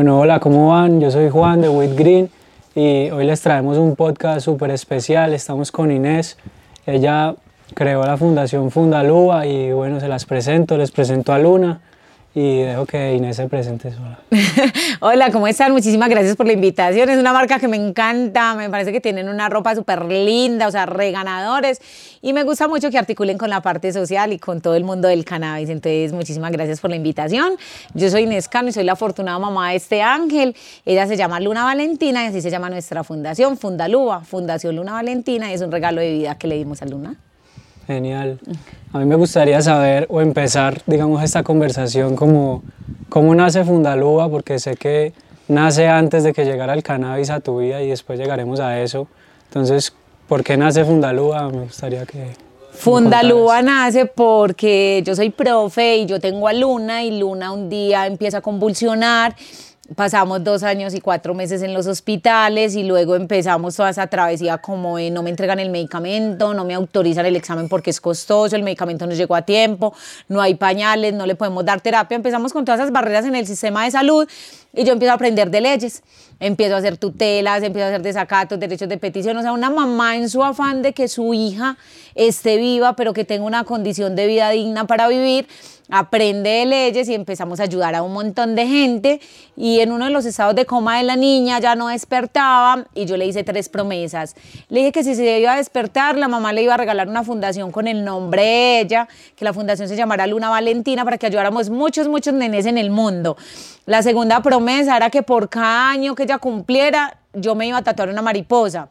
Bueno, hola, ¿cómo van? Yo soy Juan de With Green y hoy les traemos un podcast súper especial. Estamos con Inés. Ella creó la fundación Fundalúa y bueno, se las presento. Les presento a Luna y dejo que Inés se presente sola. Hola, ¿cómo están? Muchísimas gracias por la invitación. Es una marca que me encanta, me parece que tienen una ropa súper linda, o sea, reganadores. Y me gusta mucho que articulen con la parte social y con todo el mundo del cannabis. Entonces, muchísimas gracias por la invitación. Yo soy Inés Cano y soy la afortunada mamá de este ángel. Ella se llama Luna Valentina y así se llama nuestra fundación, Fundalúa, Fundación Luna Valentina. Y es un regalo de vida que le dimos a Luna. Genial. A mí me gustaría saber o empezar, digamos, esta conversación como cómo nace Fundalúa, porque sé que nace antes de que llegara el cannabis a tu vida y después llegaremos a eso. Entonces, ¿por qué nace Fundalúa? Me gustaría que... Fundalúa nace porque yo soy profe y yo tengo a Luna y Luna un día empieza a convulsionar pasamos dos años y cuatro meses en los hospitales y luego empezamos toda esa travesía como no me entregan el medicamento, no me autorizan el examen porque es costoso, el medicamento no llegó a tiempo, no hay pañales, no le podemos dar terapia. Empezamos con todas esas barreras en el sistema de salud y yo empiezo a aprender de leyes, empiezo a hacer tutelas, empiezo a hacer desacatos, derechos de petición. O sea, una mamá en su afán de que su hija esté viva, pero que tenga una condición de vida digna para vivir, aprende de leyes y empezamos a ayudar a un montón de gente. Y en uno de los estados de coma de la niña ya no despertaba y yo le hice tres promesas. Le dije que si se iba a despertar, la mamá le iba a regalar una fundación con el nombre de ella, que la fundación se llamara Luna Valentina para que ayudáramos muchos, muchos nenes en el mundo. La segunda promesa era que por cada año que ella cumpliera, yo me iba a tatuar una mariposa.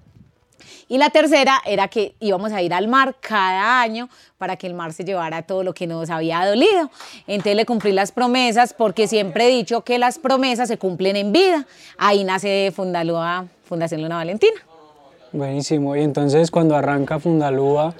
Y la tercera era que íbamos a ir al mar cada año para que el mar se llevara todo lo que nos había dolido. Entonces le cumplí las promesas porque siempre he dicho que las promesas se cumplen en vida. Ahí nace Fundalúa, Fundación Luna Valentina. Buenísimo. Y entonces cuando arranca Fundalúa,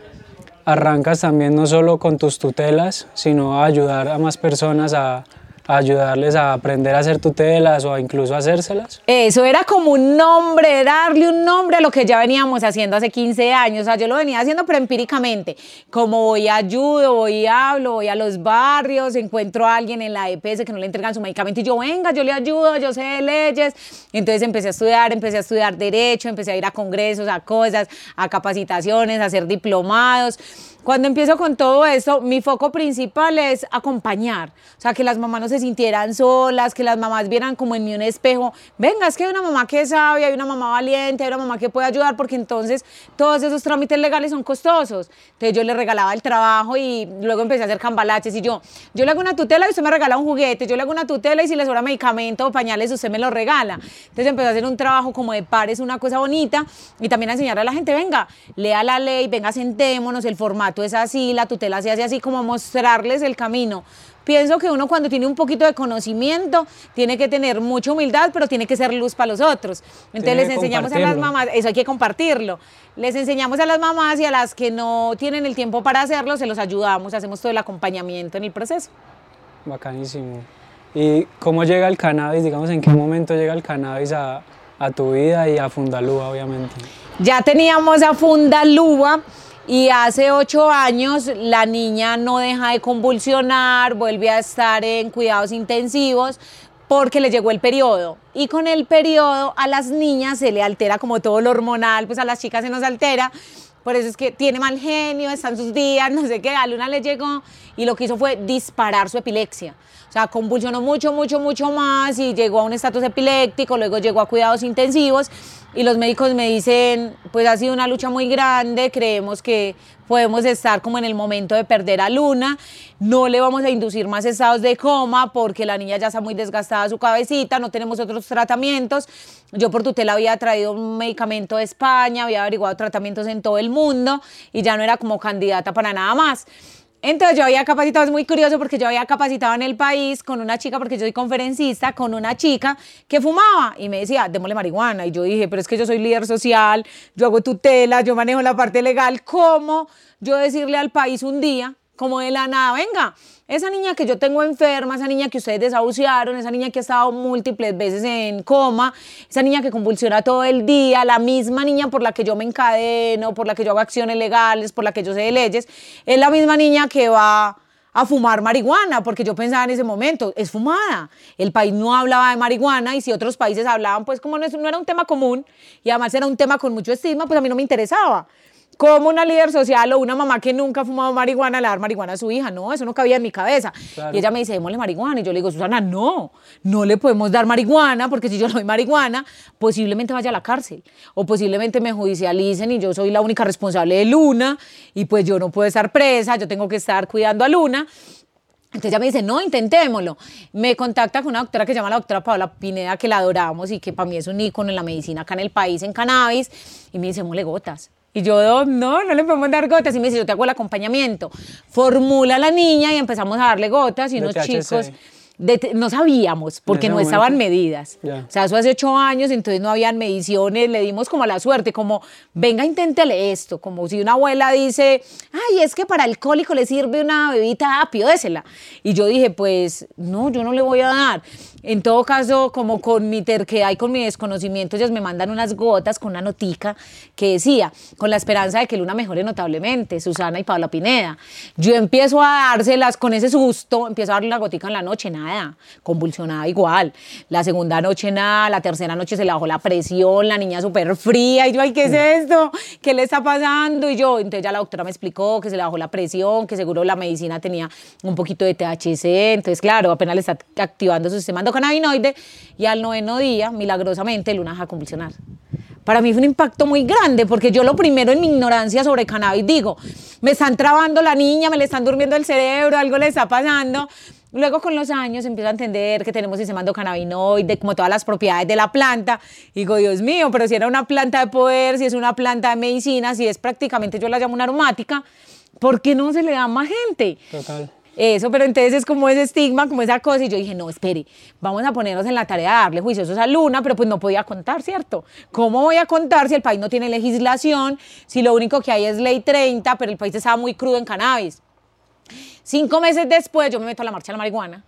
arrancas también no solo con tus tutelas, sino a ayudar a más personas a, ayudarles a aprender a hacer tutelas o a incluso hacérselas? Eso era como un nombre, darle un nombre a lo que ya veníamos haciendo hace 15 años. O sea, yo lo venía haciendo, pero empíricamente. Como voy a ayudo, voy a hablo, voy a los barrios, encuentro a alguien en la EPS que no le entregan su medicamento y yo, venga, yo le ayudo, yo sé de leyes. Entonces empecé a estudiar, empecé a estudiar Derecho, empecé a ir a congresos, a cosas, a capacitaciones, a hacer diplomados. Cuando empiezo con todo esto, mi foco principal es acompañar. O sea, que las mamás no se sintieran solas, que las mamás vieran como en mí un espejo. Venga, es que hay una mamá que sabia, hay una mamá valiente, hay una mamá que puede ayudar, porque entonces todos esos trámites legales son costosos. Entonces yo le regalaba el trabajo y luego empecé a hacer cambalaches y yo, yo le hago una tutela y usted me regala un juguete, yo le hago una tutela y si le sobra medicamento o pañales usted me lo regala. Entonces empecé a hacer un trabajo como de pares, una cosa bonita y también a enseñar a la gente, venga, lea la ley, venga, sentémonos, el formato es así, la tutela se hace así, como mostrarles el camino. Pienso que uno cuando tiene un poquito de conocimiento tiene que tener mucha humildad, pero tiene que ser luz para los otros. Entonces les enseñamos a las mamás, eso hay que compartirlo. Les enseñamos a las mamás y a las que no tienen el tiempo para hacerlo, se los ayudamos, hacemos todo el acompañamiento en el proceso. Bacanísimo. ¿Y cómo llega el cannabis? Digamos, ¿en qué momento llega el cannabis a, a tu vida y a Fundalúa, obviamente? Ya teníamos a Fundalúa y hace ocho años la niña no deja de convulsionar, vuelve a estar en cuidados intensivos porque le llegó el periodo. Y con el periodo a las niñas se le altera como todo lo hormonal, pues a las chicas se nos altera. Por eso es que tiene mal genio, están sus días, no sé qué. A Luna le llegó y lo que hizo fue disparar su epilepsia. O sea, convulsionó mucho, mucho, mucho más y llegó a un estatus epiléptico, luego llegó a cuidados intensivos y los médicos me dicen, pues ha sido una lucha muy grande, creemos que podemos estar como en el momento de perder a Luna, no le vamos a inducir más estados de coma porque la niña ya está muy desgastada su cabecita, no tenemos otros tratamientos. Yo por tutela había traído un medicamento de España, había averiguado tratamientos en todo el mundo y ya no era como candidata para nada más. Entonces yo había capacitado, es muy curioso porque yo había capacitado en el país con una chica, porque yo soy conferencista, con una chica que fumaba y me decía, démosle marihuana. Y yo dije, pero es que yo soy líder social, yo hago tutela, yo manejo la parte legal, ¿cómo yo decirle al país un día, como de la nada, venga, esa niña que yo tengo enferma, esa niña que ustedes desahuciaron, esa niña que ha estado múltiples veces en coma, esa niña que convulsiona todo el día, la misma niña por la que yo me encadeno, por la que yo hago acciones legales, por la que yo sé de leyes, es la misma niña que va a fumar marihuana, porque yo pensaba en ese momento, es fumada. El país no hablaba de marihuana y si otros países hablaban, pues como no, no era un tema común y además era un tema con mucho estigma, pues a mí no me interesaba como una líder social o una mamá que nunca ha fumado marihuana le dar marihuana a su hija. No, eso no cabía en mi cabeza. Y ella me dice, démosle marihuana. Y yo le digo, Susana, no, no le podemos dar marihuana porque si yo no doy marihuana, posiblemente vaya a la cárcel o posiblemente me judicialicen y yo soy la única responsable de Luna y pues yo no puedo estar presa, yo tengo que estar cuidando a Luna. Entonces ella me dice, no, intentémoslo. Me contacta con una doctora que se llama la doctora Paola Pineda, que la adoramos y que para mí es un ícono en la medicina acá en el país, en cannabis, y me dice, mole gotas. Y yo, no, no le podemos dar gotas. Y me dice, yo te hago el acompañamiento. Formula a la niña y empezamos a darle gotas y unos chicos no sabíamos porque no estaban medidas. O sea, eso hace ocho años, entonces no habían mediciones, le dimos como a la suerte, como, venga, inténtele esto, como si una abuela dice, ay, es que para alcohólico le sirve una bebida, apio, désela. Y yo dije, pues, no, yo no le voy a dar. En todo caso, como con mi terquedad y con mi desconocimiento, ellos me mandan unas gotas con una notica que decía, con la esperanza de que Luna mejore notablemente, Susana y Paula Pineda. Yo empiezo a dárselas con ese susto, empiezo a darle una gotica en la noche, nada convulsionada igual. La segunda noche nada, la tercera noche se le bajó la presión, la niña súper fría, y yo, ay, ¿qué es esto? ¿Qué le está pasando? Y yo, entonces ya la doctora me explicó que se le bajó la presión, que seguro la medicina tenía un poquito de THC, entonces claro, apenas le está activando su sistema endocannabinoide, y al noveno día, milagrosamente, Luna deja convulsionar para mí fue un impacto muy grande, porque yo lo primero en mi ignorancia sobre cannabis digo, me están trabando la niña, me le están durmiendo el cerebro, algo le está pasando. Luego con los años empiezo a entender que tenemos sistema endocannabinoide, como todas las propiedades de la planta. Y digo, Dios mío, pero si era una planta de poder, si es una planta de medicina, si es prácticamente, yo la llamo una aromática, ¿por qué no se le da más gente? Total. Eso, pero entonces es como ese estigma, como esa cosa. Y yo dije, no, espere, vamos a ponernos en la tarea de darle juicios a Luna, pero pues no podía contar, ¿cierto? ¿Cómo voy a contar si el país no tiene legislación, si lo único que hay es ley 30, pero el país estaba muy crudo en cannabis? Cinco meses después yo me meto a la marcha de la marihuana.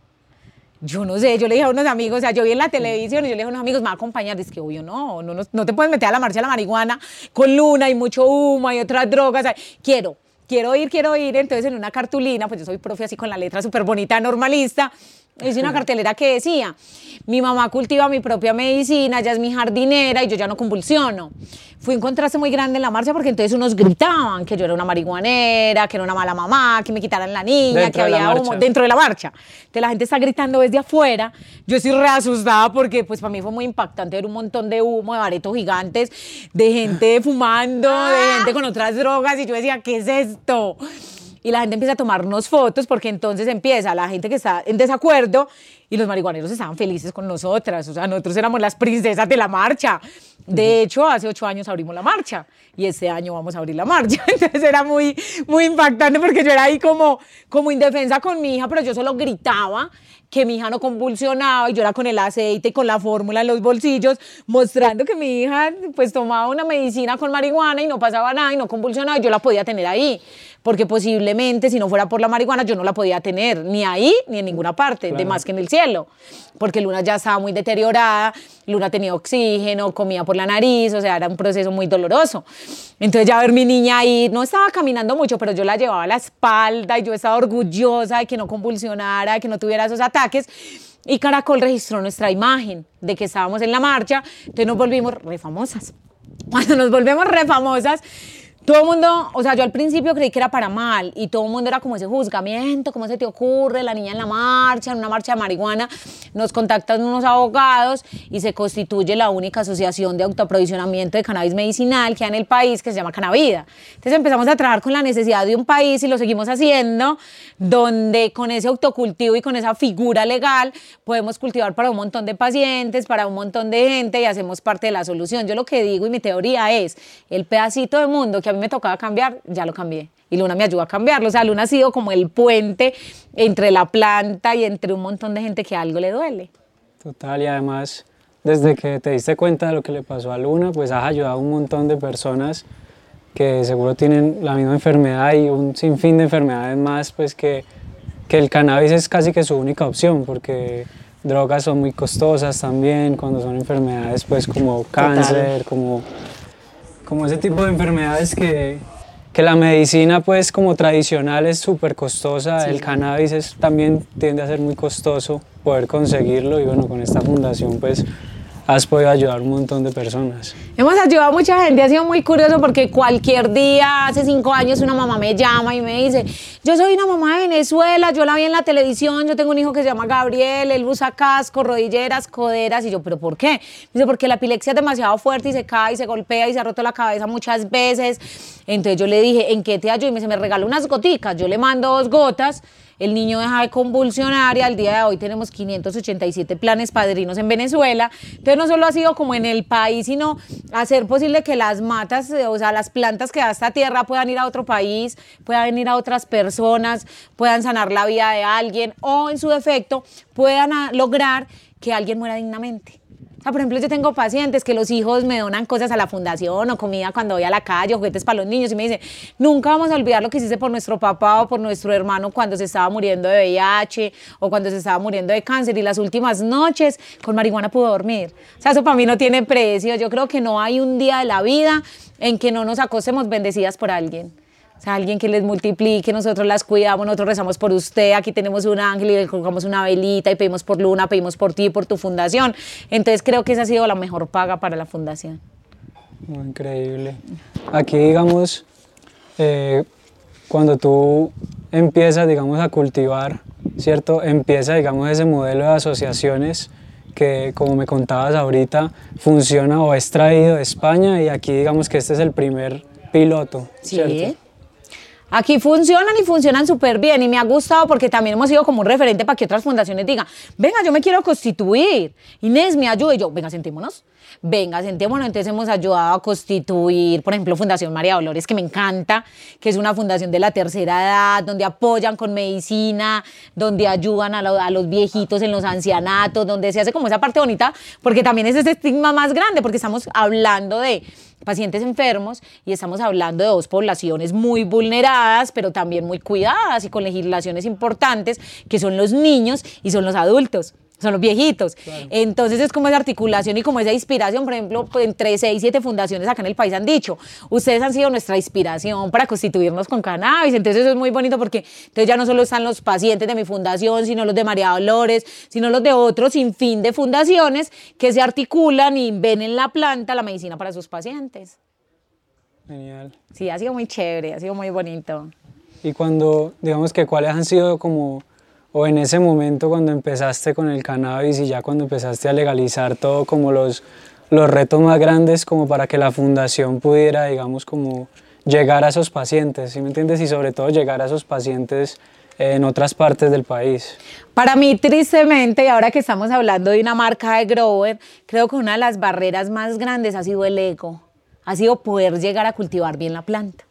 Yo no sé, yo le dije a unos amigos, o sea, yo vi en la televisión y yo le dije a unos amigos, me va a acompañar. Dice que obvio, no, no, no, te puedes meter a la marcha de la marihuana con luna y mucho humo y otras drogas. quiero, quiero ir, quiero ir. Entonces en una cartulina, pues yo soy profe así con la letra súper bonita, normalista, hice una cartelera que decía, mi mamá cultiva mi propia medicina, ella es mi jardinera y yo ya no convulsiono. Fui un contraste muy grande en la marcha porque entonces unos gritaban que yo era una marihuanera, que era una mala mamá, que me quitaran la niña, que había humo dentro de la marcha. Entonces la gente está gritando desde afuera. Yo estoy re asustada porque pues para mí fue muy impactante ver un montón de humo, de baretos gigantes, de gente fumando, de gente con otras drogas y yo decía, ¿qué es esto? Y la gente empieza a tomarnos fotos porque entonces empieza la gente que está en desacuerdo y los marihuaneros estaban felices con nosotras, o sea, nosotros éramos las princesas de la marcha. De hecho, hace ocho años abrimos la marcha y este año vamos a abrir la marcha. Entonces era muy, muy impactante porque yo era ahí como, como indefensa con mi hija, pero yo solo gritaba que mi hija no convulsionaba y yo era con el aceite y con la fórmula en los bolsillos, mostrando que mi hija pues tomaba una medicina con marihuana y no pasaba nada y no convulsionaba y yo la podía tener ahí porque posiblemente si no fuera por la marihuana yo no la podía tener ni ahí ni en ninguna parte, de más que en el cielo, porque Luna ya estaba muy deteriorada, Luna tenía oxígeno, comía por la nariz, o sea, era un proceso muy doloroso. Entonces ya ver mi niña ahí, no estaba caminando mucho, pero yo la llevaba a la espalda y yo estaba orgullosa de que no convulsionara, de que no tuviera esos ataques. Y Caracol registró nuestra imagen de que estábamos en la marcha, entonces nos volvimos re famosas. Cuando nos volvemos re famosas, todo el mundo, o sea, yo al principio creí que era para mal y todo el mundo era como ese juzgamiento, ¿cómo se te ocurre? La niña en la marcha, en una marcha de marihuana, nos contactan unos abogados y se constituye la única asociación de autoaprovisionamiento de cannabis medicinal que hay en el país que se llama Cannavida. Entonces empezamos a trabajar con la necesidad de un país y lo seguimos haciendo, donde con ese autocultivo y con esa figura legal podemos cultivar para un montón de pacientes, para un montón de gente y hacemos parte de la solución. Yo lo que digo y mi teoría es, el pedacito de mundo que a mí me tocaba cambiar, ya lo cambié. Y Luna me ayudó a cambiarlo. O sea, Luna ha sido como el puente entre la planta y entre un montón de gente que algo le duele. Total, y además, desde que te diste cuenta de lo que le pasó a Luna, pues has ayudado a un montón de personas que seguro tienen la misma enfermedad y un sinfín de enfermedades más, pues que, que el cannabis es casi que su única opción, porque drogas son muy costosas también, cuando son enfermedades pues como cáncer, como como ese tipo de enfermedades que, que la medicina pues como tradicional es súper costosa, el cannabis es, también tiende a ser muy costoso poder conseguirlo y bueno, con esta fundación pues has podido ayudar un montón de personas. Hemos ayudado a mucha gente, ha sido muy curioso porque cualquier día, hace cinco años, una mamá me llama y me dice, yo soy una mamá de Venezuela, yo la vi en la televisión, yo tengo un hijo que se llama Gabriel, él usa casco, rodilleras, coderas, y yo, ¿pero por qué? Dice, porque la epilepsia es demasiado fuerte y se cae y se golpea y se ha roto la cabeza muchas veces. Entonces yo le dije, ¿en qué te ayudo? Y me dice, me regaló unas goticas, yo le mando dos gotas el niño deja de convulsionar y al día de hoy tenemos 587 planes padrinos en Venezuela. Entonces no solo ha sido como en el país, sino hacer posible que las matas, o sea, las plantas que da esta tierra puedan ir a otro país, puedan ir a otras personas, puedan sanar la vida de alguien o en su defecto puedan lograr que alguien muera dignamente por ejemplo, yo tengo pacientes que los hijos me donan cosas a la fundación o comida cuando voy a la calle, juguetes para los niños y me dicen, nunca vamos a olvidar lo que hiciste por nuestro papá o por nuestro hermano cuando se estaba muriendo de VIH o cuando se estaba muriendo de cáncer y las últimas noches con marihuana pudo dormir. O sea, eso para mí no tiene precio. Yo creo que no hay un día de la vida en que no nos acostemos bendecidas por alguien. O sea, alguien que les multiplique, nosotros las cuidamos, nosotros rezamos por usted, aquí tenemos un ángel y le colocamos una velita y pedimos por Luna, pedimos por ti, por tu fundación. Entonces creo que esa ha sido la mejor paga para la fundación. increíble. Aquí, digamos, eh, cuando tú empiezas, digamos, a cultivar, ¿cierto? Empieza, digamos, ese modelo de asociaciones que, como me contabas ahorita, funciona o es traído de España y aquí, digamos, que este es el primer piloto, ¿cierto? Aquí funcionan y funcionan súper bien y me ha gustado porque también hemos sido como un referente para que otras fundaciones digan, venga, yo me quiero constituir, Inés me ayude, yo, venga, sentémonos, venga, sentémonos, entonces hemos ayudado a constituir, por ejemplo, Fundación María Dolores, que me encanta, que es una fundación de la tercera edad, donde apoyan con medicina, donde ayudan a, a los viejitos en los ancianatos, donde se hace como esa parte bonita, porque también es ese estigma más grande, porque estamos hablando de pacientes enfermos y estamos hablando de dos poblaciones muy vulneradas, pero también muy cuidadas y con legislaciones importantes, que son los niños y son los adultos son los viejitos. Entonces es como esa articulación y como esa inspiración, por ejemplo, pues, entre seis, siete fundaciones acá en el país han dicho, ustedes han sido nuestra inspiración para constituirnos con cannabis, entonces eso es muy bonito porque entonces ya no solo están los pacientes de mi fundación, sino los de María Dolores, sino los de otros sin fin de fundaciones que se articulan y ven en la planta la medicina para sus pacientes. Genial. Sí, ha sido muy chévere, ha sido muy bonito. Y cuando, digamos que cuáles han sido como o en ese momento cuando empezaste con el cannabis y ya cuando empezaste a legalizar todo como los, los retos más grandes como para que la fundación pudiera, digamos, como llegar a esos pacientes, ¿sí me entiendes? Y sobre todo llegar a esos pacientes en otras partes del país. Para mí, tristemente, y ahora que estamos hablando de una marca de grower, creo que una de las barreras más grandes ha sido el ego, ha sido poder llegar a cultivar bien la planta.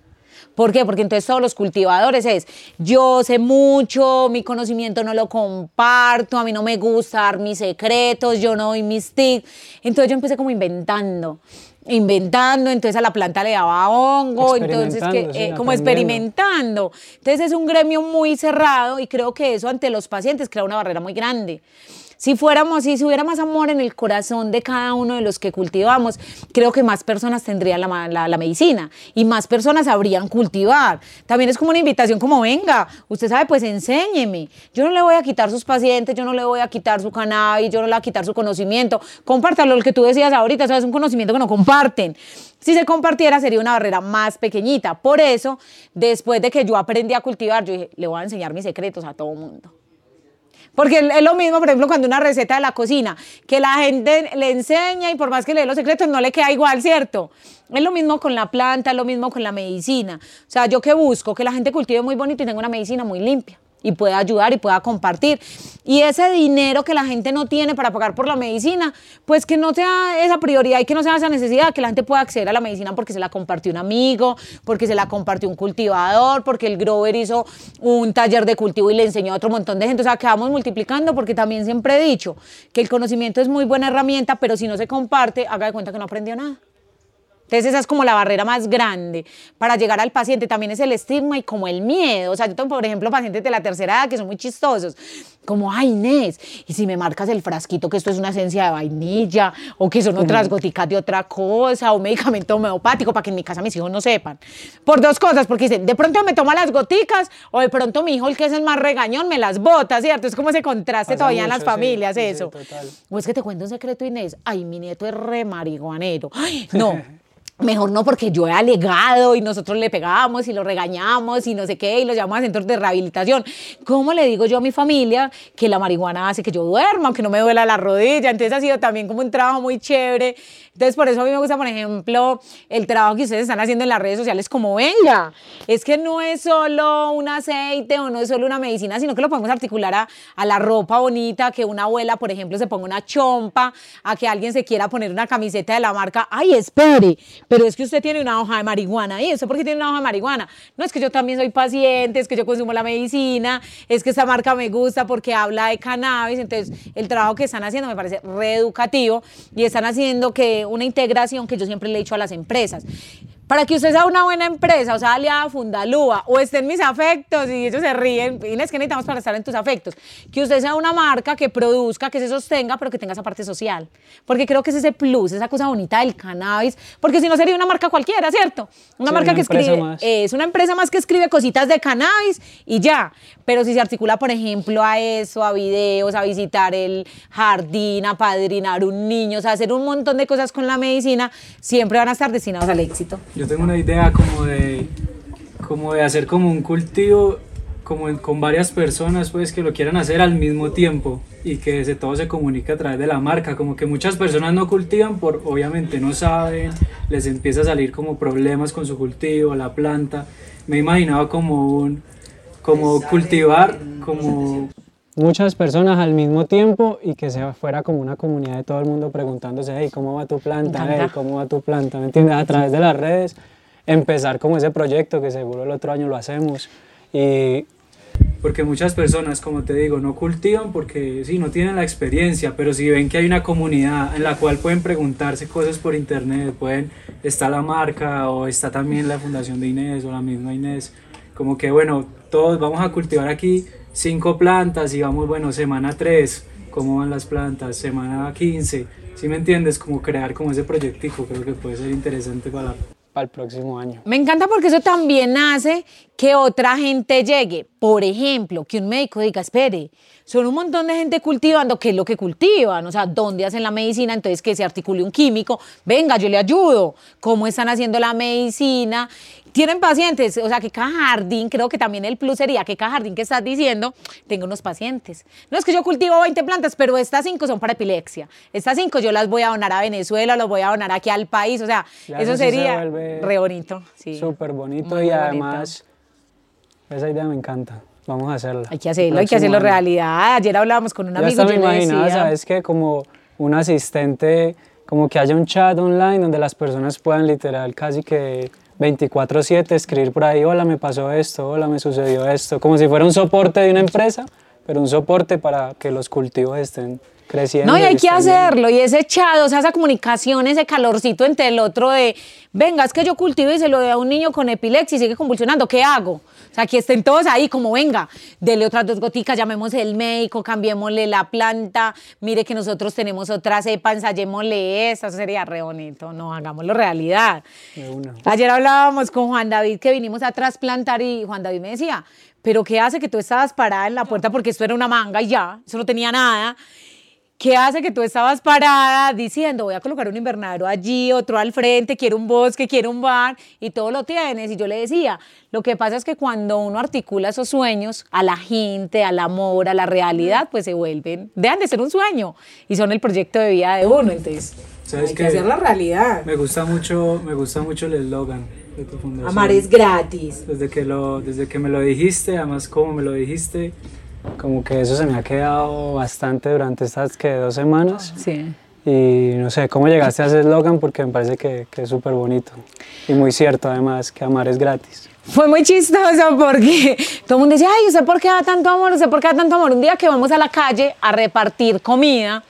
¿Por qué? Porque entonces todos los cultivadores es, yo sé mucho, mi conocimiento no lo comparto, a mí no me gusta dar mis secretos, yo no doy mis tips. Entonces yo empecé como inventando inventando, entonces a la planta le daba hongo, entonces que, eh, como experimentando. Entonces es un gremio muy cerrado y creo que eso ante los pacientes crea una barrera muy grande. Si fuéramos, si hubiera más amor en el corazón de cada uno de los que cultivamos, creo que más personas tendrían la, la, medicina y más personas sabrían cultivar. También es como una invitación como, venga, usted sabe, pues enséñeme. Yo no le voy a quitar sus pacientes, yo no le voy a quitar su cannabis, yo no le voy a quitar su conocimiento. Compártalo, lo que tú decías ahorita, eso es un conocimiento que no comparten. Si se compartiera sería una barrera más pequeñita. Por eso, después de que yo aprendí a cultivar, yo dije, le voy a enseñar mis secretos a todo mundo. Porque es lo mismo, por ejemplo, cuando una receta de la cocina, que la gente le enseña y por más que le dé los secretos no le queda igual, ¿cierto? Es lo mismo con la planta, es lo mismo con la medicina. O sea, yo que busco que la gente cultive muy bonito y tenga una medicina muy limpia y pueda ayudar y pueda compartir. Y ese dinero que la gente no tiene para pagar por la medicina, pues que no sea esa prioridad y que no sea esa necesidad, que la gente pueda acceder a la medicina porque se la compartió un amigo, porque se la compartió un cultivador, porque el grower hizo un taller de cultivo y le enseñó a otro montón de gente. O sea, que vamos multiplicando porque también siempre he dicho que el conocimiento es muy buena herramienta, pero si no se comparte, haga de cuenta que no aprendió nada. Entonces esa es como la barrera más grande para llegar al paciente. También es el estigma y como el miedo. O sea, yo tengo, por ejemplo, pacientes de la tercera edad que son muy chistosos. Como, ay, Inés, y si me marcas el frasquito que esto es una esencia de vainilla o que son otras goticas de otra cosa o un medicamento homeopático para que en mi casa mis hijos no sepan. Por dos cosas, porque dicen, de pronto me toma las goticas o de pronto mi hijo, el que es el más regañón, me las bota, ¿cierto? Es como ese contraste Pasa todavía en las sí, familias, sí, eso. total. O es que te cuento un secreto, Inés. Ay, mi nieto es re marihuanero. Ay, no. Mejor no, porque yo he alegado y nosotros le pegamos y lo regañamos y no sé qué, y lo llamamos a centros de rehabilitación. ¿Cómo le digo yo a mi familia que la marihuana hace que yo duerma, aunque no me duela la rodilla? Entonces ha sido también como un trabajo muy chévere. Entonces por eso a mí me gusta, por ejemplo, el trabajo que ustedes están haciendo en las redes sociales como venga. Es que no es solo un aceite o no es solo una medicina, sino que lo podemos articular a, la ropa bonita, que una abuela, por ejemplo, se ponga una chompa, a que alguien se quiera poner una camiseta de la marca. Ay, espere, pero es que usted tiene una hoja de marihuana. ¿Y eso por qué tiene una hoja de marihuana? No, es que yo también soy paciente, es que yo consumo la medicina, es que esta marca me gusta porque habla de cannabis. Entonces, el trabajo que están haciendo me parece reeducativo y están haciendo que una integración que yo siempre le he dicho a las empresas. Para que usted sea una buena empresa, o sea, aliada a Fundalúa, o esté en mis afectos y ellos se ríen, Inés, ¿qué necesitamos para estar en tus afectos? Que usted sea una marca que produzca, que se sostenga, pero que tenga esa parte social. Porque creo que es ese plus, esa cosa bonita del cannabis, porque si no sería una marca cualquiera, ¿cierto? Una Sí, marca una que escribe, más. es una empresa más que escribe cositas de cannabis y ya. Pero si se articula, por ejemplo, a eso, a videos, a visitar el jardín, a padrinar un niño, o sea, hacer un montón de cosas con la medicina, siempre van a estar destinados al éxito. Yo tengo una idea como de, como de hacer como un cultivo como en- con varias personas pues que lo quieran hacer al mismo tiempo y que se, todo se comunique a través de la marca, como que muchas personas no cultivan por obviamente no saben, les empieza a salir como problemas con su cultivo, la planta. Me he imaginado como un como cultivar como muchas personas al mismo tiempo y que se fuera como una comunidad de todo el mundo preguntándose, hey, ¿cómo va tu planta? Hey, ¿cómo va tu planta? ¿Me entiendes? A través de las redes, empezar como ese proyecto que seguro el otro año lo hacemos. Y porque muchas personas, como te digo, no cultivan porque sí, no tienen la experiencia, pero si ven que hay una comunidad en la cual pueden preguntarse cosas por internet, pueden, está la marca o está también la fundación de Inés o la misma Inés, como que bueno, todos vamos a cultivar aquí cinco plantas y vamos, bueno, semana 3, cómo van las plantas, semana 15, ¿sí me entiendes? Como crear como ese proyectico, creo que puede ser interesante para, para el próximo año. Me encanta porque eso también hace que otra gente llegue. Por ejemplo, que un médico diga, espere, son un montón de gente cultivando, ¿qué es lo que cultivan? O sea, ¿dónde hacen la medicina? Entonces, que se articule un químico, venga, yo le ayudo. ¿Cómo están haciendo la medicina? Tienen pacientes, o sea, que cada jardín, creo que también el plus sería que cada jardín que estás diciendo tenga unos pacientes. No es que yo cultivo 20 plantas, pero estas cinco son para epilepsia. Estas cinco yo las voy a donar a Venezuela, las voy a donar aquí al país, o sea, Ya eso se sería vuelve re bonito. Sí. Súper bonito Muy y bonito. además esa idea me encanta. Vamos a hacerla. Hay que hacerlo, hay que hacerlo realidad. Ayer hablábamos con un Ya amigo hasta me imaginaba, decía, ¿sabes qué? Como un asistente, como que haya un chat online donde las personas puedan literal casi que 24/7 escribir por ahí, hola, me pasó esto, hola, me sucedió esto, como si fuera un soporte de una empresa, pero un soporte para que los cultivos estén creciendo. No, y hay que bien. hacerlo, y ese chat, o sea, esa comunicación, ese calorcito entre el otro de, venga, es que yo cultivo y se lo doy a un niño con epilepsia y sigue convulsionando, ¿qué hago? O sea, que estén todos ahí como, venga, dele otras dos goticas, llamemos el médico, cambiémosle la planta, mire que nosotros tenemos otra cepa, ensayémosle esta, eso sería re bonito, no, hagámoslo realidad. Ayer hablábamos con Juan David que vinimos a trasplantar y Juan David me decía, pero ¿qué hace que tú estabas parada en la puerta porque esto era una manga y ya, eso no tenía nada? ¿Qué hace que tú estabas parada diciendo, voy a colocar un invernadero allí, otro al frente, quiero un bosque, quiero un bar, y todo lo tienes? Y yo le decía, lo que pasa es que cuando uno articula esos sueños a la gente, al amor, a la realidad, pues se vuelven, dejan de ser un sueño y son el proyecto de vida de uno. Entonces, ¿Sabes hay que qué? hacer la realidad. Me gusta mucho, me gusta mucho el eslogan de tu fundación. Amar es gratis. Desde que, lo, desde que me lo dijiste, además como me lo dijiste, como que eso se me ha quedado bastante durante estas que dos semanas. Sí. Y no sé, ¿cómo llegaste a ese eslogan? Porque me parece que, que es súper bonito. Y muy cierto además, que amar es gratis. Fue muy chistoso porque todo el mundo decía, ay, ¿usted por qué da tanto amor? ¿Usted por qué da tanto amor? Un día que vamos a la calle a repartir comida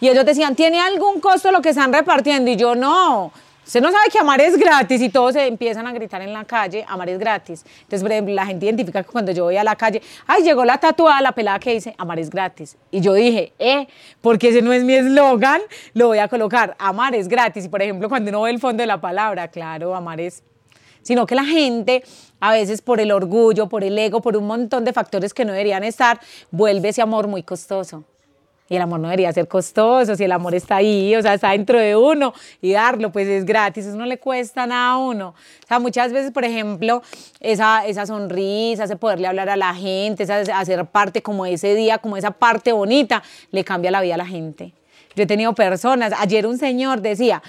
y ellos decían, ¿tiene algún costo lo que están repartiendo? Y yo, no, Usted no sabe que amar es gratis y todos se empiezan a gritar en la calle, amar es gratis. Entonces, por ejemplo, la gente identifica que cuando yo voy a la calle, ay, llegó la tatuada, la pelada que dice, amar es gratis. Y yo dije, eh, porque ese no es mi eslogan, lo voy a colocar, amar es gratis. Y por ejemplo, cuando uno ve el fondo de la palabra, claro, amar es sino que la gente a veces por el orgullo, por el ego, por un montón de factores que no deberían estar, vuelve ese amor muy costoso. Y el amor no debería ser costoso, si el amor está ahí, o sea, está dentro de uno y darlo, pues es gratis, eso no le cuesta nada a uno. O sea, muchas veces, por ejemplo, esa, esa sonrisa, ese poderle hablar a la gente, esa, hacer parte como ese día, como esa parte bonita, le cambia la vida a la gente. Yo he tenido personas, ayer un señor decía,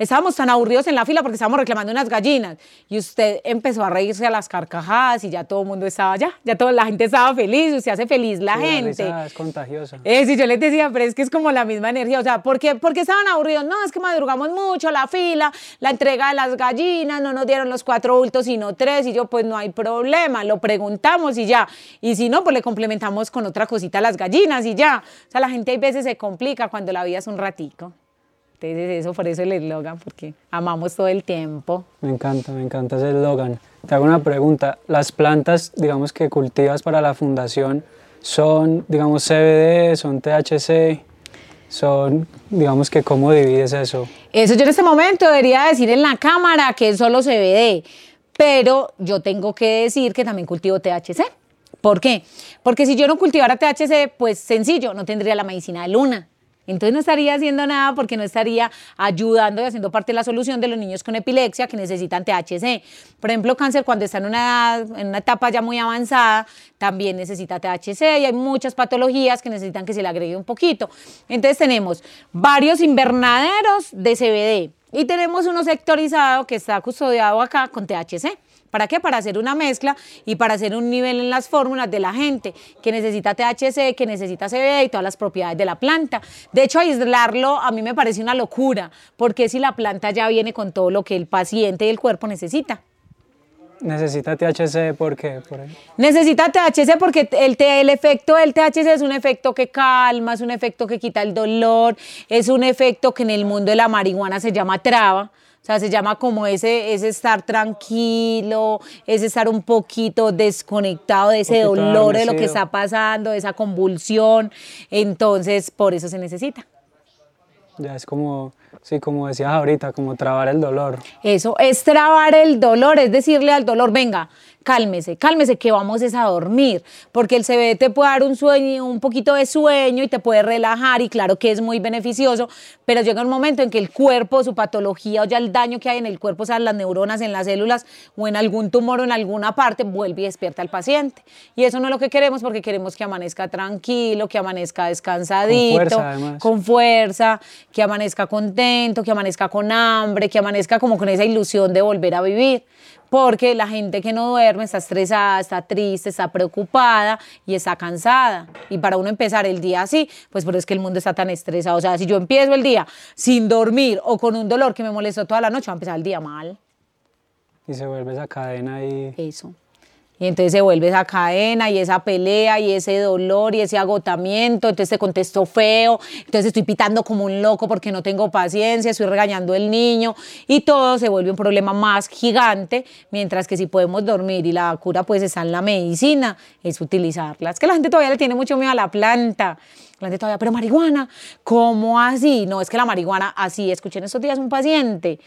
Estábamos tan aburridos en la fila porque estábamos reclamando unas gallinas y usted empezó a reírse a las carcajadas y ya todo el mundo estaba ya, ya toda la gente estaba feliz, usted hace feliz la gente. La es contagiosa. Eh, sí, yo les decía, pero es que es como la misma energía, o sea, ¿por qué, estaban aburridos? No, es que madrugamos mucho, la fila, la entrega de las gallinas, no nos dieron los cuatro bultos, sino tres, y yo, pues no hay problema, lo preguntamos y ya. Y si no, pues le complementamos con otra cosita a las gallinas y ya. O sea, la gente hay veces se complica cuando la vida es un ratico. Entonces eso, por eso el eslogan, porque amamos todo el tiempo. Me encanta, me encanta ese eslogan. Te hago una pregunta. Las plantas, digamos, que cultivas para la fundación, ¿son, digamos, CBD, son THC? Son, digamos que, ¿cómo divides eso? Eso yo en este momento debería decir en la cámara que es solo CBD, pero yo tengo que decir que también cultivo THC. ¿Por qué? Porque si yo no cultivara THC, pues sencillo, no tendría la medicina de luna. Entonces no estaría haciendo nada porque no estaría ayudando y haciendo parte de la solución de los niños con epilepsia que necesitan THC. Por ejemplo, cáncer cuando está en una, en una etapa ya muy avanzada, también necesita THC y hay muchas patologías que necesitan que se le agregue un poquito. Entonces tenemos varios invernaderos de CBD y tenemos uno sectorizado que está custodiado acá con THC. ¿Para qué? Para hacer una mezcla y para hacer un nivel en las fórmulas de la gente que necesita THC, que necesita CBD y todas las propiedades de la planta. De hecho, aislarlo a mí me parece una locura, porque si la planta ya viene con todo lo que el paciente y el cuerpo necesita. ¿Necesita THC por qué? Necesita THC porque el, el efecto del THC es un efecto que calma, es un efecto que quita el dolor, es un efecto que en el mundo de la marihuana se llama traba o sea, se llama como ese, ese estar tranquilo, ese estar un poquito desconectado de ese dolor de lo que está pasando, de esa convulsión. Entonces, por eso se necesita. Ya es como, sí, como decías ahorita, como trabar el dolor. Eso es trabar el dolor, es decirle al dolor, venga, cálmese, cálmese que vamos a dormir, porque el CBD te puede dar un sueño, un poquito de sueño y te puede relajar y claro que es muy beneficioso, pero llega un momento en que el cuerpo, su patología o ya el daño que hay en el cuerpo, o sea, las neuronas, en las células o en algún tumor o en alguna parte, vuelve y despierta al paciente. Y eso no es lo que queremos porque queremos que amanezca tranquilo, que amanezca descansadito, con fuerza, con fuerza que amanezca contento, que amanezca con hambre, que amanezca como con esa ilusión de volver a vivir porque la gente que no duerme está estresada, está triste, está preocupada y está cansada. Y para uno empezar el día así, pues por eso es que el mundo está tan estresado. O sea, si yo empiezo el día sin dormir o con un dolor que me molestó toda la noche, va a empezar el día mal. Y se vuelve esa cadena y... Eso. Y entonces se vuelve esa cadena y esa pelea y ese dolor y ese agotamiento. Entonces te contesto feo, entonces estoy pitando como un loco porque no tengo paciencia, estoy regañando al niño y todo se vuelve un problema más gigante. Mientras que si podemos dormir y la cura pues está en la medicina, es utilizarla. Es que la gente todavía le tiene mucho miedo a la planta. La gente todavía, pero marihuana, ¿cómo así? No, es que la marihuana, así, escuché en estos días un paciente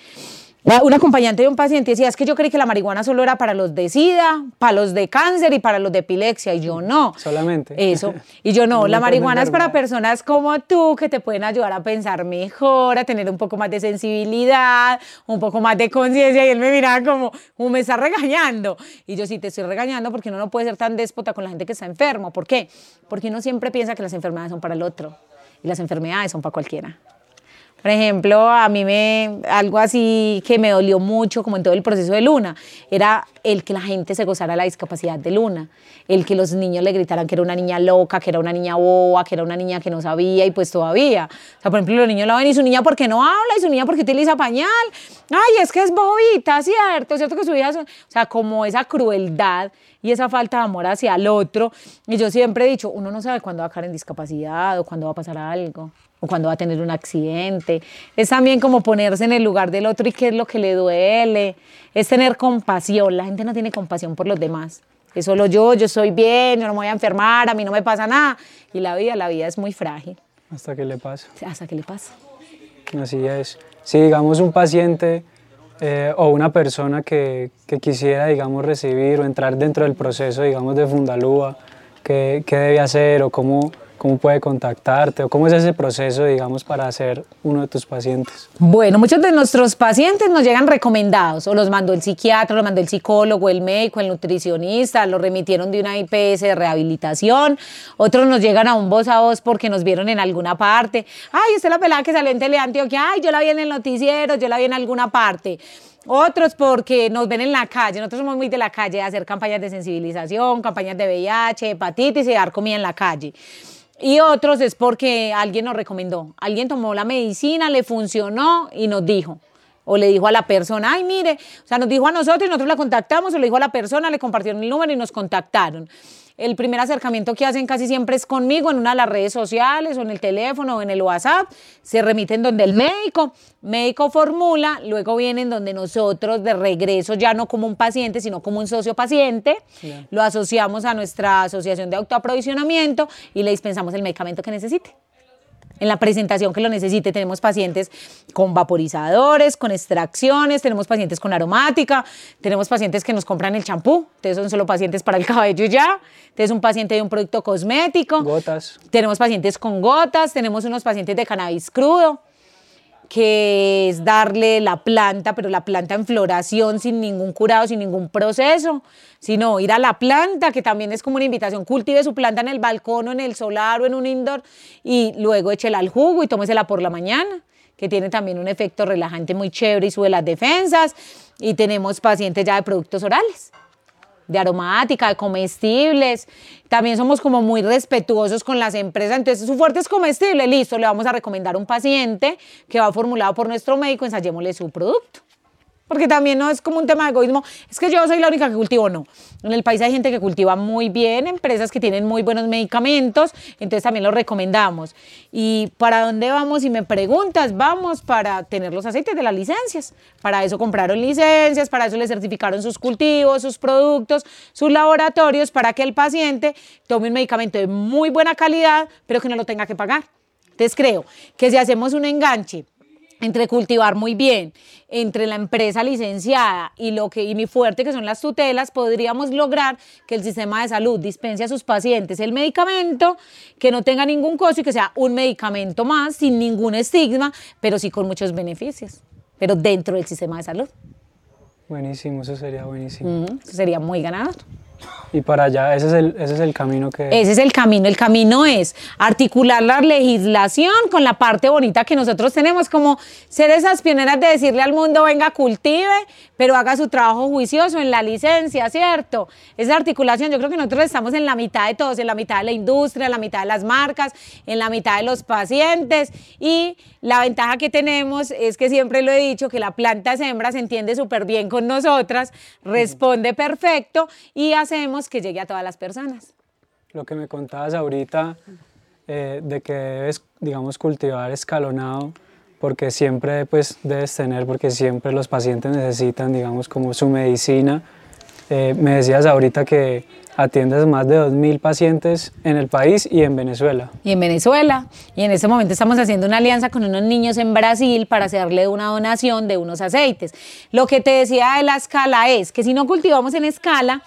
un acompañante de un paciente decía, es que yo creí que la marihuana solo era para los de SIDA, para los de cáncer y para los de epilepsia, y yo no. Solamente. Eso. Y yo no, la marihuana es para personas como tú que te pueden ayudar a pensar mejor, a tener un poco más de sensibilidad, un poco más de conciencia, y él me miraba como, me está regañando. Y yo sí te estoy regañando porque uno no puede ser tan déspota con la gente que está enfermo. ¿Por qué? Porque uno siempre piensa que las enfermedades son para el otro, y las enfermedades son para cualquiera. Por ejemplo, a mí me, algo así que me dolió mucho, como en todo el proceso de Luna, era el que la gente se gozara la discapacidad de Luna, el que los niños le gritaran que era una niña loca, que era una niña boba, que era una niña que no sabía y pues todavía. O sea, por ejemplo, los niños la ven y su niña porque no habla y su niña porque utiliza pañal. Ay, es que es bobita, ¿cierto? ¿Cierto que su hija... O sea, como esa crueldad y esa falta de amor hacia el otro. Y yo siempre he dicho, uno no sabe cuándo va a caer en discapacidad o cuándo va a pasar algo o cuando va a tener un accidente. Es también como ponerse en el lugar del otro y qué es lo que le duele. Es tener compasión. La gente no tiene compasión por los demás. Es solo yo, yo soy bien, yo no me voy a enfermar, a mí no me pasa nada. Y la vida, la vida es muy frágil. Hasta que le pasa. Hasta que le pasa. Así es. Si digamos un paciente eh, o una persona que, que, quisiera, digamos, recibir o entrar dentro del proceso, digamos, de Fundalúa, ¿qué, qué debe hacer o cómo, cómo puede contactarte o cómo es ese proceso, digamos, para ser uno de tus pacientes? Bueno, muchos de nuestros pacientes nos llegan recomendados, o los mandó el psiquiatra, los mandó el psicólogo, el médico, el nutricionista, los remitieron de una IPS de rehabilitación, otros nos llegan a un voz a voz porque nos vieron en alguna parte, ay, esta es la pelada que salió en Teleantioquia, ay, yo la vi en el noticiero, yo la vi en alguna parte. Otros porque nos ven en la calle, nosotros somos muy de la calle, de hacer campañas de sensibilización, campañas de VIH, hepatitis y dar comida en la calle. Y otros es porque alguien nos recomendó, alguien tomó la medicina, le funcionó y nos dijo. O le dijo a la persona, ay, mire, o sea, nos dijo a nosotros y nosotros la contactamos, o le dijo a la persona, le compartieron el número y nos contactaron. El primer acercamiento que hacen casi siempre es conmigo en una de las redes sociales o en el teléfono o en el WhatsApp. Se remiten donde el médico, médico formula, luego vienen donde nosotros de regreso, ya no como un paciente, sino como un socio paciente, lo asociamos a nuestra asociación de autoaprovisionamiento y le dispensamos el medicamento que necesite en la presentación que lo necesite. Tenemos pacientes con vaporizadores, con extracciones, tenemos pacientes con aromática, tenemos pacientes que nos compran el champú, entonces son solo pacientes para el cabello ya, entonces un paciente de un producto cosmético. Gotas. Tenemos pacientes con gotas, tenemos unos pacientes de cannabis crudo que es darle la planta, pero la planta en floración sin ningún curado, sin ningún proceso, sino ir a la planta, que también es como una invitación, cultive su planta en el balcón o en el solar o en un indoor y luego échela al jugo y tómesela por la mañana que tiene también un efecto relajante muy chévere y sube las defensas. Y tenemos pacientes ya de productos orales de aromática, de comestibles. También somos como muy respetuosos con las empresas. Entonces, su fuerte es comestible, listo, le vamos a recomendar a un paciente que va formulado por nuestro médico, ensayémosle su producto porque también no es como un tema de egoísmo, es que yo soy la única que cultivo, no. En el país hay gente que cultiva muy bien, empresas que tienen muy buenos medicamentos, entonces también los recomendamos. ¿Y para dónde vamos? Si me preguntas, vamos para tener los aceites de las licencias. Para eso compraron licencias, para eso le certificaron sus cultivos, sus productos, sus laboratorios, para que el paciente tome un medicamento de muy buena calidad, pero que no lo tenga que pagar. Entonces creo que si hacemos un enganche entre cultivar muy bien, entre la empresa licenciada y lo que y mi fuerte que son las tutelas, podríamos lograr que el sistema de salud dispense a sus pacientes el medicamento que no tenga ningún costo y que sea un medicamento más sin ningún estigma, pero sí con muchos beneficios, pero dentro del sistema de salud. Buenísimo, eso sería buenísimo. eso sería muy ganador. Y para allá, ese es, el, ese es el camino que... Ese es el camino. El camino es articular la legislación con la parte bonita que nosotros tenemos, como ser esas pioneras de decirle al mundo, venga, cultive, pero haga su trabajo juicioso en la licencia, ¿cierto? Esa articulación, yo creo que nosotros estamos en la mitad de todos, en la mitad de la industria, en la mitad de las marcas, en la mitad de los pacientes. Y la ventaja que tenemos es que siempre lo he dicho, que la planta hembra se entiende súper bien con nosotras, responde perfecto y hacemos que llegue a todas las personas. Lo que me contabas ahorita eh, de que debes, digamos, cultivar escalonado, porque siempre pues debes tener, porque siempre los pacientes necesitan, digamos, como su medicina. Eh, me decías ahorita que atiendes más de 2.000 pacientes en el país y en Venezuela. Y en Venezuela. Y en este momento estamos haciendo una alianza con unos niños en Brasil para hacerle una donación de unos aceites. Lo que te decía de la escala es que si no cultivamos en escala,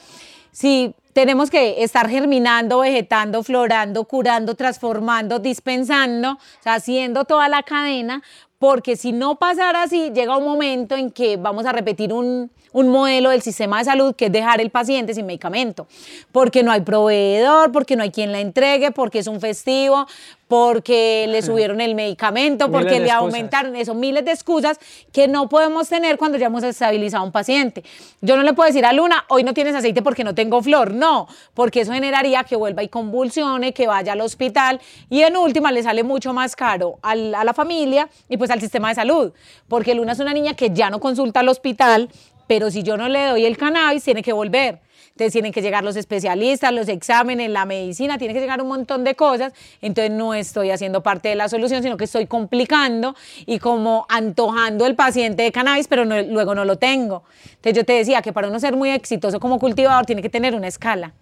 si tenemos que estar germinando, vegetando, florando, curando, transformando, dispensando, o sea, haciendo toda la cadena, porque si no pasara así, llega un momento en que vamos a repetir un, un, modelo del sistema de salud que es dejar el paciente sin medicamento, porque no hay proveedor, porque no hay quien la entregue, porque es un festivo, porque le subieron el medicamento, porque le aumentaron eso, miles de excusas que no podemos tener cuando ya hemos estabilizado a un paciente. Yo no le puedo decir a Luna, hoy no tienes aceite porque no tengo flor, no, porque eso generaría que vuelva y convulsione, que vaya al hospital y en última le sale mucho más caro a la familia y pues al sistema de salud, porque Luna es una niña que ya no consulta al hospital, pero si yo no le doy el cannabis, tiene que volver. Entonces tienen que llegar los especialistas, los exámenes, la medicina, tiene que llegar un montón de cosas. Entonces no estoy haciendo parte de la solución, sino que estoy complicando y como antojando el paciente de cannabis, pero luego no lo tengo. Entonces yo te decía que para uno ser muy exitoso como cultivador tiene que tener una escala.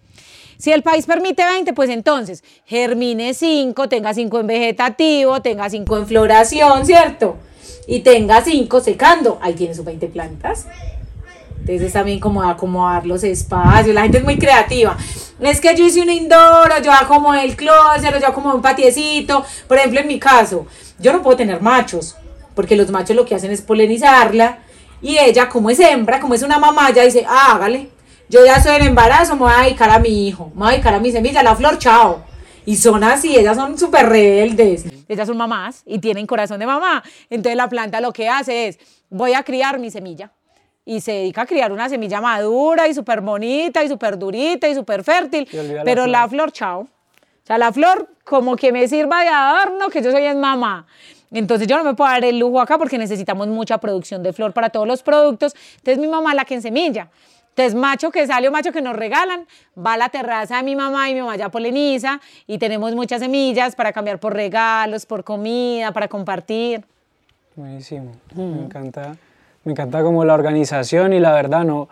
Si el país permite 20, pues entonces germine 5, tenga 5 en vegetativo, tenga 5 en floración, ¿cierto? Y tenga 5 secando. Ahí tiene sus 20 plantas. Entonces también como acomodar los espacios, la gente es muy creativa. Es que yo hice un indoor, yo como el closet, o yo como un patiecito. Por ejemplo, en mi caso, yo no puedo tener machos, porque los machos lo que hacen es polinizarla. Y ella, como es hembra, como es una mamá, ya dice, ah, hágale. Yo ya estoy en embarazo, me voy a dedicar a mi hijo, me voy a dedicar a mi semilla, la flor, chao. Y son así, ellas son súper rebeldes. Ellas son mamás y tienen corazón de mamá. Entonces la planta lo que hace es, voy a criar mi semilla y se dedica a criar una semilla madura y súper bonita y súper durita y súper fértil, pero la flor. chao. O sea, la flor como que me sirva de adorno, que yo soy en mamá. Entonces yo no me puedo dar el lujo acá porque necesitamos mucha producción de flor para todos los productos. Entonces mi mamá la que en semilla. Entonces, macho que sale o macho que nos regalan, va a la terraza de mi mamá y mi mamá ya poliniza y tenemos muchas semillas para cambiar por regalos, por comida, para compartir. Buenísimo, me encanta me encanta como la organización y la verdad no,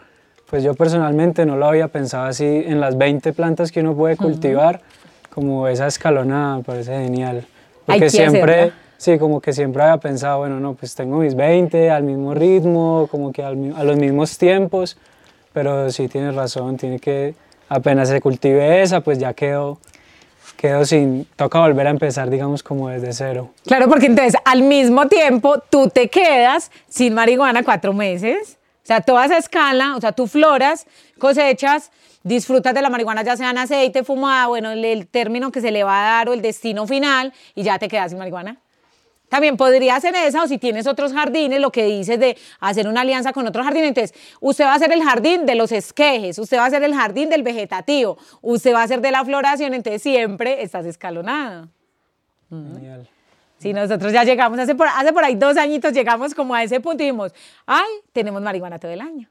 pues yo personalmente no lo había pensado así en las 20 plantas que uno puede cultivar, como esa escalonada, me parece genial. Porque siempre, sí, como que siempre había pensado, bueno, no, pues tengo mis 20 al mismo ritmo, como que a los mismos tiempos, pero sí tienes razón, tiene que, apenas se cultive esa, pues ya quedó quedo sin, toca volver a empezar, digamos, como desde cero. Claro, porque entonces al mismo tiempo tú te quedas sin marihuana cuatro meses, o sea, toda esa escala, o sea, tú floras, cosechas, disfrutas de la marihuana, ya sea en aceite, fumada, bueno, el término que se le va a dar o el destino final, y ya te quedas sin marihuana. También podría hacer esa, o si tienes otros jardines, lo que dices de hacer una alianza con otros jardines. Entonces, usted va a hacer el jardín de los esquejes, usted va a hacer el jardín del vegetativo, usted va a hacer de la floración, entonces siempre estás escalonada. Genial. Sí, nosotros ya llegamos, hace por, hace por ahí dos añitos llegamos como a ese punto y dijimos, ay, tenemos marihuana todo el año.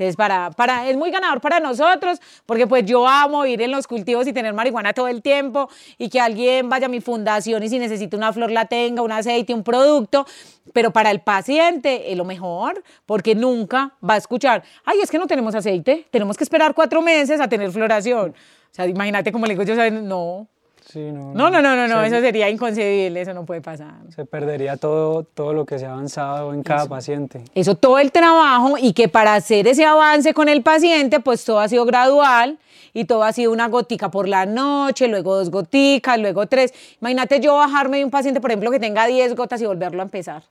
Entonces, para, para, es muy ganador para nosotros, porque pues yo amo ir en los cultivos y tener marihuana todo el tiempo y que alguien vaya a mi fundación y si necesita una flor la tenga, un aceite, un producto, pero para el paciente es lo mejor, porque nunca va a escuchar, ay, es que no tenemos aceite, tenemos que esperar cuatro meses a tener floración. O sea, imagínate cómo le digo yo, no, no, no, no, no, no, eso sería inconcebible, eso no puede pasar. Se perdería todo, todo lo que se ha avanzado en cada paciente. Eso, todo el trabajo y que para hacer ese avance con el paciente, pues todo ha sido gradual y todo ha sido una gotica por la noche, luego dos goticas, luego tres. Imagínate yo bajarme de un paciente, por ejemplo, que tenga 10 gotas y volverlo a empezar.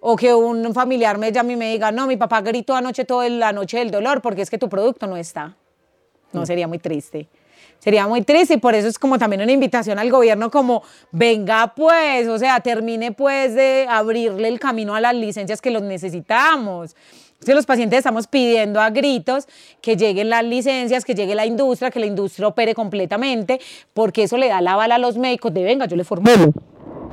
O que un familiar me llame y me diga, no, mi papá gritó anoche toda la noche del dolor porque es que tu producto no está. No, mm. sería muy triste. Sería muy triste y por eso es como también una invitación al gobierno como venga pues, o sea, termine pues de abrirle el camino a las licencias que los necesitamos. Si los pacientes estamos pidiendo a gritos que lleguen las licencias, que llegue la industria, que la industria opere completamente, porque eso le da la bala a los médicos de venga, yo le formulo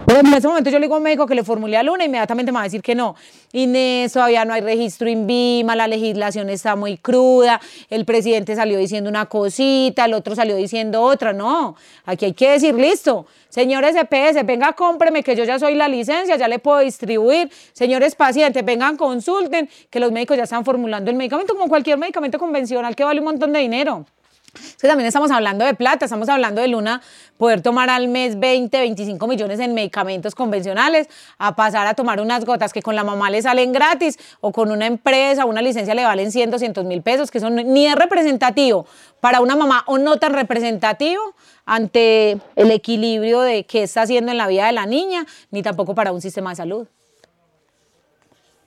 en ese momento yo le digo a un médico que le formule a Luna, inmediatamente me va a decir que no. Inés, todavía no hay registro INVIMA, la legislación está muy cruda, el presidente salió diciendo una cosita, el otro salió diciendo otra. No, aquí hay que decir, listo, señores EPS, venga, cómpreme, que yo ya soy la licencia, ya le puedo distribuir. Señores pacientes, vengan, consulten, que los médicos ya están formulando el medicamento como cualquier medicamento convencional que vale un montón de dinero. Es que también estamos hablando de plata, estamos hablando de Luna poder tomar al mes 20, 25 millones en medicamentos convencionales, a pasar a tomar unas gotas que con la mamá le salen gratis o con una empresa, una licencia le valen 100, 200 mil pesos, que eso ni es representativo para una mamá o no tan representativo ante el equilibrio de qué está haciendo en la vida de la niña, ni tampoco para un sistema de salud.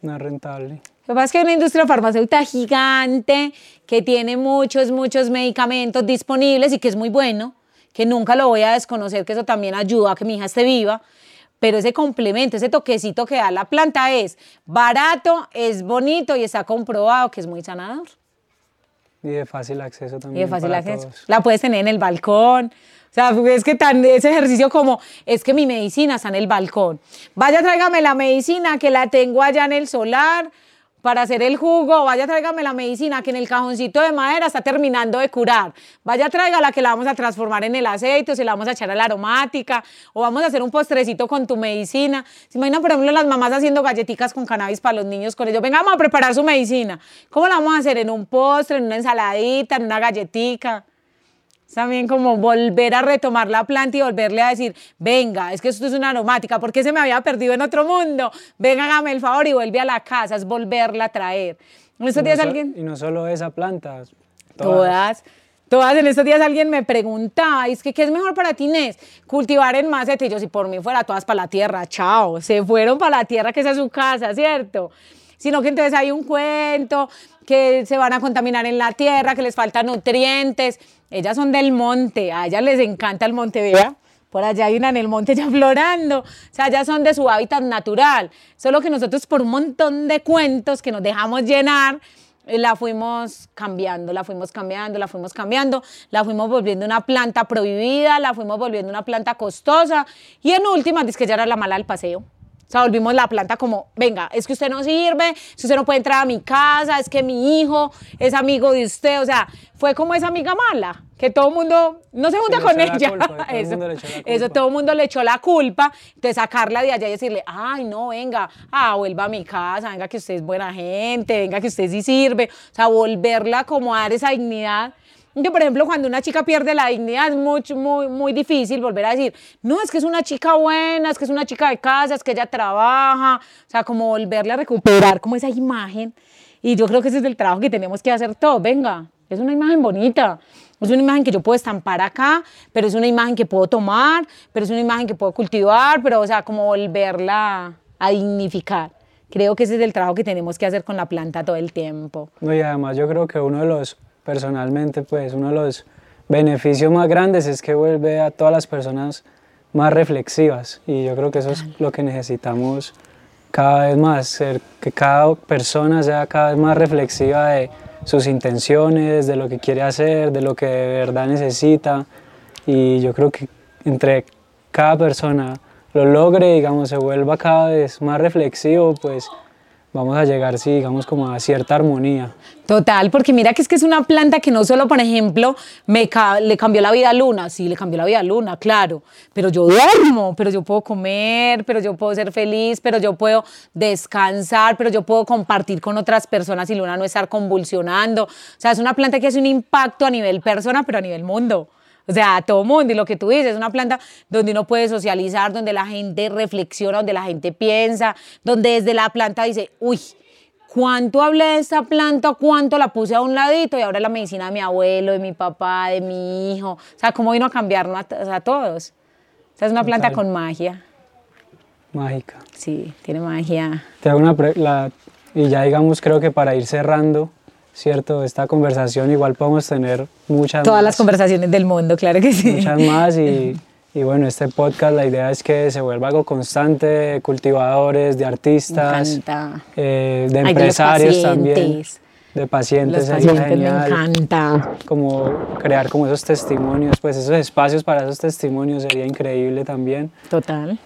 No es rentable. Lo que pasa es que hay una industria farmacéutica gigante que tiene muchos, muchos medicamentos disponibles y que es muy bueno, que nunca lo voy a desconocer, que eso también ayuda a que mi hija esté viva. Pero ese complemento, ese toquecito que da la planta es barato, es bonito y está comprobado que es muy sanador. Y de fácil acceso también. Y de fácil acceso. La puedes tener en el balcón. O sea, es que tan, ese ejercicio como, es que mi medicina está en el balcón. Vaya, tráigame la medicina que la tengo allá en el solar para hacer el jugo, vaya tráigame la medicina que en el cajoncito de madera está terminando de curar, vaya la que la vamos a transformar en el aceite o se la vamos a echar a la aromática o vamos a hacer un postrecito con tu medicina. ¿Se imaginan, por ejemplo, las mamás haciendo galletitas con cannabis para los niños con ellos? Venga, vamos a preparar su medicina. ¿Cómo la vamos a hacer? ¿En un postre, en una ensaladita, en una galletica? También como volver a retomar la planta y volverle a decir, venga, es que esto es una aromática, porque se me había perdido en otro mundo? Venga, hágame el favor y vuelve a la casa, es volverla a traer. En estos días alguien... Y no solo esa planta. Todas. todas. en estos días alguien me preguntaba, es que ¿qué es mejor para ti, Inés? Cultivar en maceta. Y yo, si por mí fuera, todas para la tierra, chao. Se fueron para la tierra, que esa es su casa, ¿cierto? Sino que entonces hay un cuento que se van a contaminar en la tierra, que les faltan nutrientes. Ellas son del monte, a ellas les encanta el monte, vea. Por allá hay una en el monte ya florando. O sea, ellas son de su hábitat natural. Solo que nosotros por un montón de cuentos que nos dejamos llenar, eh, la fuimos cambiando, la fuimos cambiando, la fuimos cambiando, la fuimos volviendo una planta prohibida, la fuimos volviendo una planta costosa y en última, dice que ya era la mala del paseo. O sea, volvimos la planta como, venga, es que usted no sirve, si usted no puede entrar a mi casa, es que mi hijo es amigo de usted. O sea, fue como esa amiga mala, que todo el mundo no se junta con ella. eso, eso, todo el mundo le echó la culpa. Entonces, sacarla de allá y decirle, ay, no, venga, ah, vuelva a mi casa, venga que usted es buena gente, venga que usted sí sirve. O sea, volverla como a dar esa dignidad yo, por ejemplo, cuando una chica pierde la dignidad es muy, muy, muy difícil volver a decir, no, es que es una chica buena, es que es una chica de casa, es que ella trabaja, o sea, como volverle a recuperar como esa imagen. Y yo creo que ese es el trabajo que tenemos que hacer todos. Venga, es una imagen bonita, es una imagen que yo puedo estampar acá, pero es una imagen que puedo tomar, pero es una imagen que puedo cultivar, pero, o sea, como volverla a dignificar. Creo que ese es el trabajo que tenemos que hacer con la planta todo el tiempo. y además yo creo que uno de los personalmente, pues uno de los beneficios más grandes es que vuelve a todas las personas más reflexivas. Y yo creo que eso es lo que necesitamos cada vez más, ser, que cada persona sea cada vez más reflexiva de sus intenciones, de lo que quiere hacer, de lo que de verdad necesita. Y yo creo que entre cada persona lo logre, digamos, se vuelva cada vez más reflexivo, pues vamos a llegar, sí, digamos, como a cierta armonía. Total, porque mira que es que es una planta que no solo, por ejemplo, me le cambió la vida a Luna, sí, le cambió la vida a Luna, claro, pero yo duermo, pero yo puedo comer, pero yo puedo ser feliz, pero yo puedo descansar, pero yo puedo compartir con otras personas y Luna no estar convulsionando. O sea, es una planta que hace un impacto a nivel persona, pero a nivel mundo. O sea, a todo mundo. Y lo que tú dices, es una planta donde uno puede socializar, donde la gente reflexiona, donde la gente piensa, donde desde la planta dice, uy, ¿cuánto hablé de esta planta? ¿Cuánto la puse a un ladito? Y ahora la medicina de mi abuelo, de mi papá, de mi hijo. O sea, cómo vino a cambiarnos a, todos. O sea, es una planta con magia. Mágica. Sí, tiene magia. Te hago una la, y ya digamos, creo que para ir cerrando, ¿cierto? Esta conversación igual podemos tener muchas Todas las conversaciones del mundo, claro que sí. Muchas más y, y, bueno, este podcast la idea es que se vuelva algo constante de cultivadores, de artistas, eh, de empresarios también. De pacientes, Los pacientes me encanta. Como crear como esos testimonios, pues esos espacios para esos testimonios sería increíble también. Total.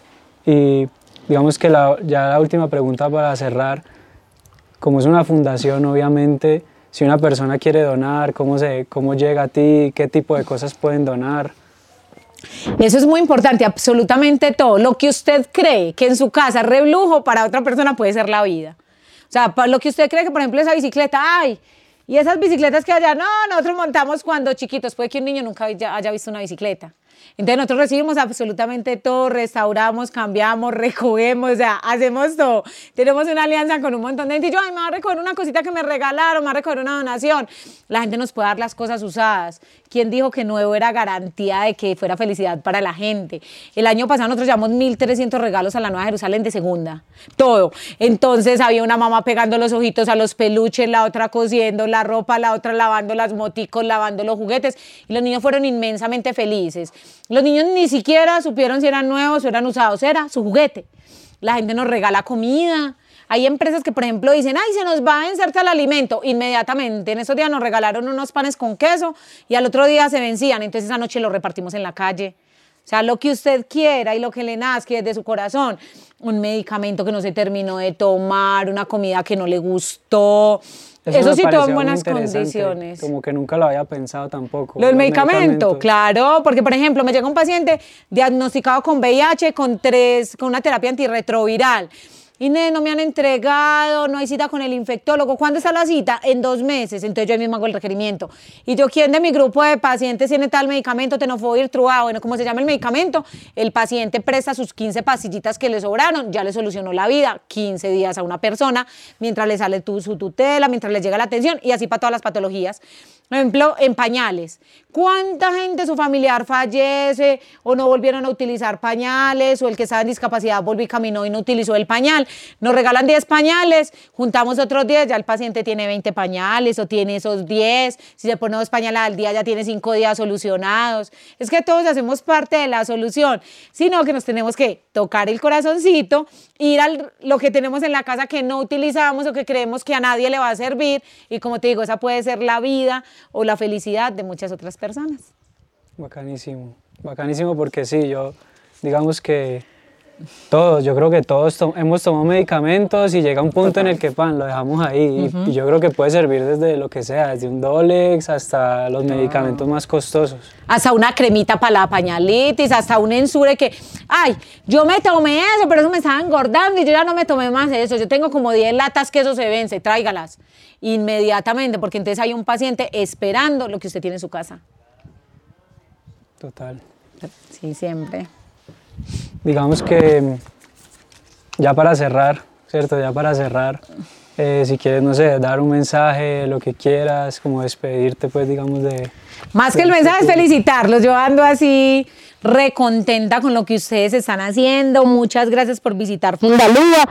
Y digamos que la, ya la última pregunta para cerrar, como es una fundación, obviamente, si una persona quiere donar, cómo, se, cómo llega a ti, qué tipo de cosas pueden donar. Eso es muy importante, absolutamente todo. Lo que usted cree que en su casa reblujo, para otra persona puede ser la vida. O sea, lo que usted cree que, por ejemplo, esa bicicleta, ay, y esas bicicletas que allá, no, nosotros montamos cuando chiquitos, puede que un niño nunca haya visto una bicicleta. Entonces nosotros recibimos absolutamente todo, restauramos, cambiamos, recogemos, o sea, hacemos todo. Tenemos una alianza con un montón de gente y yo, ay, me voy a recoger una cosita que me regalaron, me voy a recoger una donación. La gente nos puede dar las cosas usadas. ¿Quién dijo que nuevo era garantía de que fuera felicidad para la gente? El año pasado nosotros llevamos 1.300 regalos a la Nueva Jerusalén de segunda, todo. Entonces había una mamá pegando los ojitos a los peluches, la otra cosiendo la ropa, la otra lavando las moticos, lavando los juguetes y los niños fueron inmensamente felices. Los niños ni siquiera supieron si eran nuevos o eran usados, era su juguete. La gente nos regala comida. Hay empresas que, por ejemplo, dicen, ay, se nos va a vencerse el alimento. Inmediatamente, en esos días nos regalaron unos panes con queso y al otro día se vencían. Entonces esa noche los repartimos en la calle. O sea, lo que usted quiera y lo que le nazca desde su corazón. Un medicamento que no se terminó de tomar, una comida que no le gustó. Eso, sí, todo en buenas condiciones. Como que nunca lo había pensado tampoco. Lo del medicamento, medicamentos. claro, porque por ejemplo me llega un paciente diagnosticado con VIH con tres, con una terapia antirretroviral. "Ne, no me han entregado, no hay cita con el infectólogo. ¿Cuándo está la cita? En dos meses. Entonces yo mismo hago el requerimiento. Y yo, ¿quién de mi grupo de pacientes tiene tal medicamento? Tenofovir, Trua, bueno, como se llama el medicamento, el paciente presta sus 15 pastillitas que le sobraron, ya le solucionó la vida, 15 días a una persona, mientras le sale su tutela, mientras le llega la atención y así para todas las patologías. Por ejemplo, en pañales. ¿Cuánta gente, su familiar fallece o no volvieron a utilizar pañales o el que estaba en discapacidad volvió y caminó y no utilizó el pañal? Nos regalan 10 pañales, juntamos otros 10, ya el paciente tiene 20 pañales o tiene esos 10. Si se pone dos pañales al día, ya tiene 5 días solucionados. Es que todos hacemos parte de la solución, sino que nos tenemos que tocar el corazoncito, ir a lo que tenemos en la casa que no utilizamos o que creemos que a nadie le va a servir. Y como te digo, esa puede ser la vida o la felicidad de muchas otras personas. Bacanísimo, bacanísimo porque sí, yo, digamos que todos, yo creo que todos to- hemos tomado medicamentos y llega un punto en el que pan, lo dejamos ahí y, y yo creo que puede servir desde lo que sea, desde un Dolex hasta los medicamentos más costosos. hasta una cremita para la pañalitis, hasta un ensure que, ay, yo me tomé eso, pero eso me estaba engordando y yo ya no me tomé más eso. Yo tengo como 10 latas que eso se vence, tráigalas inmediatamente, porque entonces hay un paciente esperando lo que usted tiene en su casa. Total. Sí, siempre. Digamos que mm, ya para cerrar, ¿cierto? Ya para cerrar, eh, si quieres, no sé, dar un mensaje, lo que quieras, como despedirte, pues, digamos, de... Más que el mensaje es felicitarlos. Yo ando así recontenta con lo que ustedes están haciendo. Muchas gracias por visitar Fundalúa.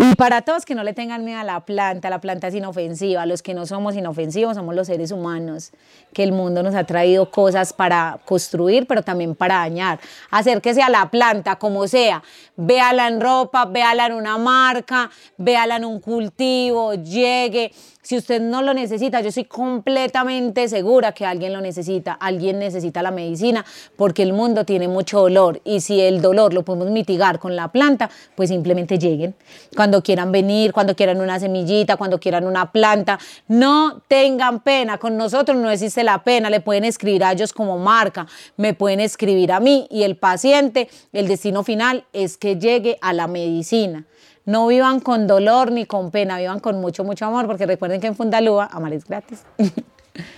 Y para todos que no le tengan miedo a la planta, la planta es inofensiva. Los que no somos inofensivos somos los seres humanos, que el mundo nos ha traído cosas para construir, pero también para dañar. Acérquese a la planta, como sea. Véala en ropa, véala en una marca, véala en un cultivo, llegue. Si usted no lo necesita, yo estoy completamente segura que alguien lo necesita, alguien necesita la medicina, porque el mundo tiene mucho dolor y si el dolor lo podemos mitigar con la planta, pues simplemente lleguen. Cuando quieran venir, cuando quieran una semillita, cuando quieran una planta, no tengan pena, con nosotros no existe la pena, le pueden escribir a ellos como marca, me pueden escribir a mí y el paciente, el destino final es que llegue a la medicina. No vivan con dolor ni con pena, vivan con mucho, mucho amor, porque recuerden que en Fundalúa amar es gratis.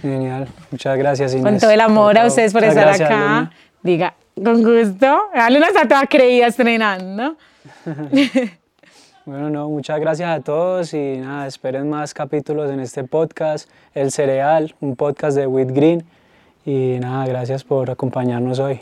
Genial, muchas gracias Inés. con todo el amor a ustedes por Muchas estar gracias, acá. Luna. Diga, con gusto. Dale una estatua creída estrenando. Bueno, no, muchas gracias a todos y nada, esperen más capítulos en este podcast, El Cereal, un podcast de With Green. Y nada, gracias por acompañarnos hoy.